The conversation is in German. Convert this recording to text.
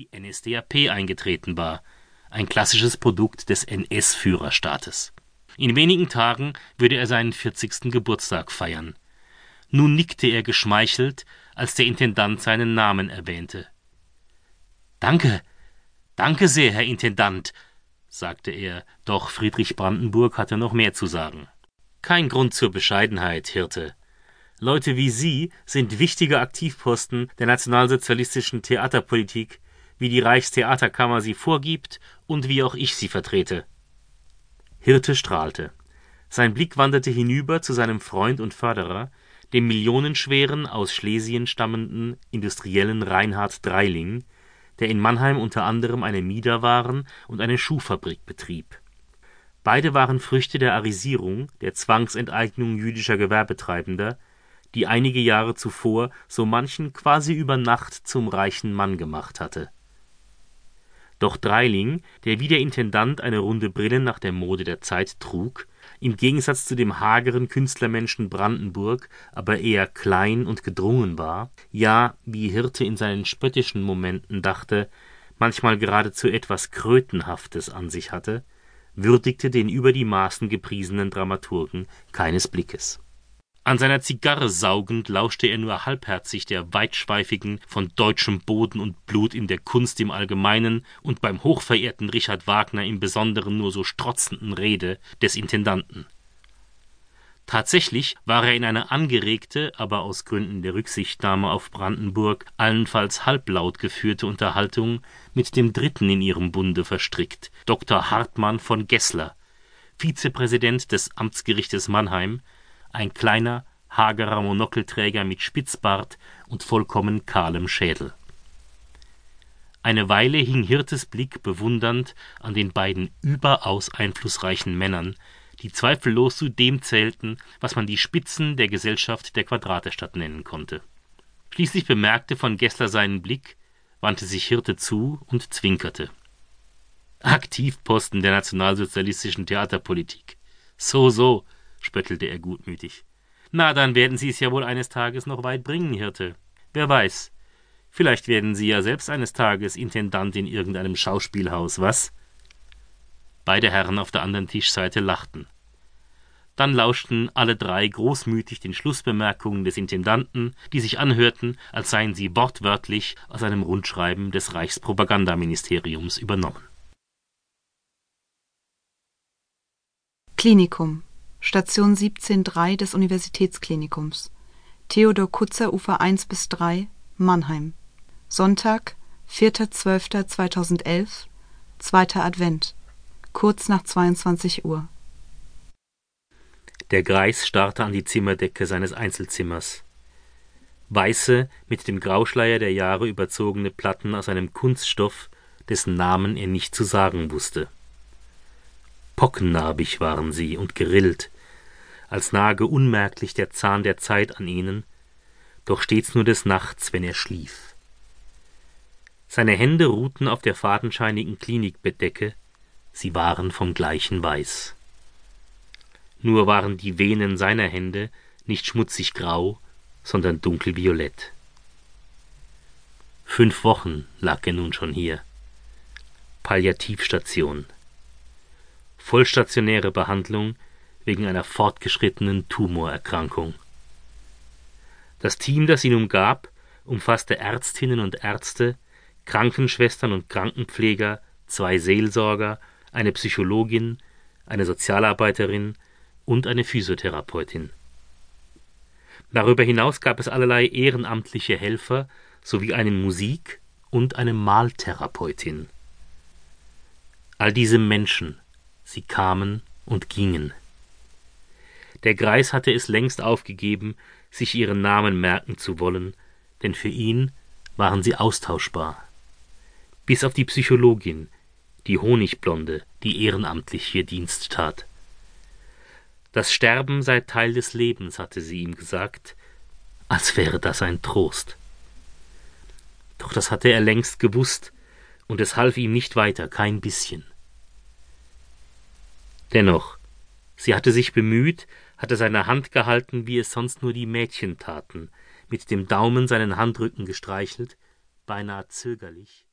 die NSDAP eingetreten war, ein klassisches Produkt des NS-Führerstaates. In wenigen Tagen würde er seinen 40. Geburtstag feiern. Nun nickte er geschmeichelt, als der Intendant seinen Namen erwähnte. Danke, danke sehr, Herr Intendant, sagte er, doch Friedrich Brandenburg hatte noch mehr zu sagen. Kein Grund zur Bescheidenheit, Hirte. Leute wie Sie sind wichtige Aktivposten der nationalsozialistischen Theaterpolitik, wie die Reichstheaterkammer sie vorgibt und wie auch ich sie vertrete. Hirte strahlte. Sein Blick wanderte hinüber zu seinem Freund und Förderer, dem millionenschweren, aus Schlesien stammenden Industriellen Reinhard Dreiling, der in Mannheim unter anderem eine Miederwaren und eine Schuhfabrik betrieb. Beide waren Früchte der Arisierung, der Zwangsenteignung jüdischer Gewerbetreibender die einige Jahre zuvor so manchen quasi über Nacht zum reichen Mann gemacht hatte. Doch Dreiling, der wie der Intendant eine runde Brille nach der Mode der Zeit trug, im Gegensatz zu dem hageren Künstlermenschen Brandenburg aber eher klein und gedrungen war, ja, wie Hirte in seinen spöttischen Momenten dachte, manchmal geradezu etwas Krötenhaftes an sich hatte, würdigte den über die Maßen gepriesenen Dramaturgen keines Blickes an seiner Zigarre saugend lauschte er nur halbherzig der weitschweifigen, von deutschem Boden und Blut in der Kunst im Allgemeinen und beim hochverehrten Richard Wagner im Besonderen nur so strotzenden Rede des Intendanten. Tatsächlich war er in eine angeregte, aber aus Gründen der Rücksichtnahme auf Brandenburg allenfalls halblaut geführte Unterhaltung mit dem dritten in ihrem Bunde verstrickt, Dr. Hartmann von Gessler, Vizepräsident des Amtsgerichtes Mannheim ein kleiner, hagerer Monokelträger mit Spitzbart und vollkommen kahlem Schädel. Eine Weile hing Hirtes Blick bewundernd an den beiden überaus einflussreichen Männern, die zweifellos zu dem zählten, was man die Spitzen der Gesellschaft der Quadratestadt nennen konnte. Schließlich bemerkte von Gessler seinen Blick, wandte sich Hirte zu und zwinkerte. Aktivposten der nationalsozialistischen Theaterpolitik. So, so, spöttelte er gutmütig. Na, dann werden Sie es ja wohl eines Tages noch weit bringen, Hirte. Wer weiß. Vielleicht werden Sie ja selbst eines Tages Intendant in irgendeinem Schauspielhaus, was? Beide Herren auf der anderen Tischseite lachten. Dann lauschten alle drei großmütig den Schlussbemerkungen des Intendanten, die sich anhörten, als seien sie wortwörtlich aus einem Rundschreiben des Reichspropagandaministeriums übernommen. Klinikum Station 17-3 des Universitätsklinikums. Theodor Kutzer Ufer 1 bis 3, Mannheim. Sonntag, 4.12.2011, zweiter Advent, kurz nach 22 Uhr. Der Greis starrte an die Zimmerdecke seines Einzelzimmers. Weiße, mit dem Grauschleier der Jahre überzogene Platten aus einem Kunststoff, dessen Namen er nicht zu sagen wusste. Pockennarbig waren sie und gerillt, als nage unmerklich der Zahn der Zeit an ihnen, doch stets nur des Nachts, wenn er schlief. Seine Hände ruhten auf der fadenscheinigen Klinikbettdecke, sie waren vom gleichen Weiß. Nur waren die Venen seiner Hände nicht schmutzig grau, sondern dunkelviolett. Fünf Wochen lag er nun schon hier. Palliativstation vollstationäre Behandlung wegen einer fortgeschrittenen Tumorerkrankung. Das Team, das ihn umgab, umfasste Ärztinnen und Ärzte, Krankenschwestern und Krankenpfleger, zwei Seelsorger, eine Psychologin, eine Sozialarbeiterin und eine Physiotherapeutin. Darüber hinaus gab es allerlei ehrenamtliche Helfer sowie einen Musik- und eine Maltherapeutin. All diese Menschen Sie kamen und gingen. Der Greis hatte es längst aufgegeben, sich ihren Namen merken zu wollen, denn für ihn waren sie austauschbar. Bis auf die Psychologin, die Honigblonde, die ehrenamtlich hier Dienst tat. Das Sterben sei Teil des Lebens, hatte sie ihm gesagt, als wäre das ein Trost. Doch das hatte er längst gewusst, und es half ihm nicht weiter, kein bisschen. Dennoch, sie hatte sich bemüht, hatte seine Hand gehalten, wie es sonst nur die Mädchen taten, mit dem Daumen seinen Handrücken gestreichelt, beinahe zögerlich,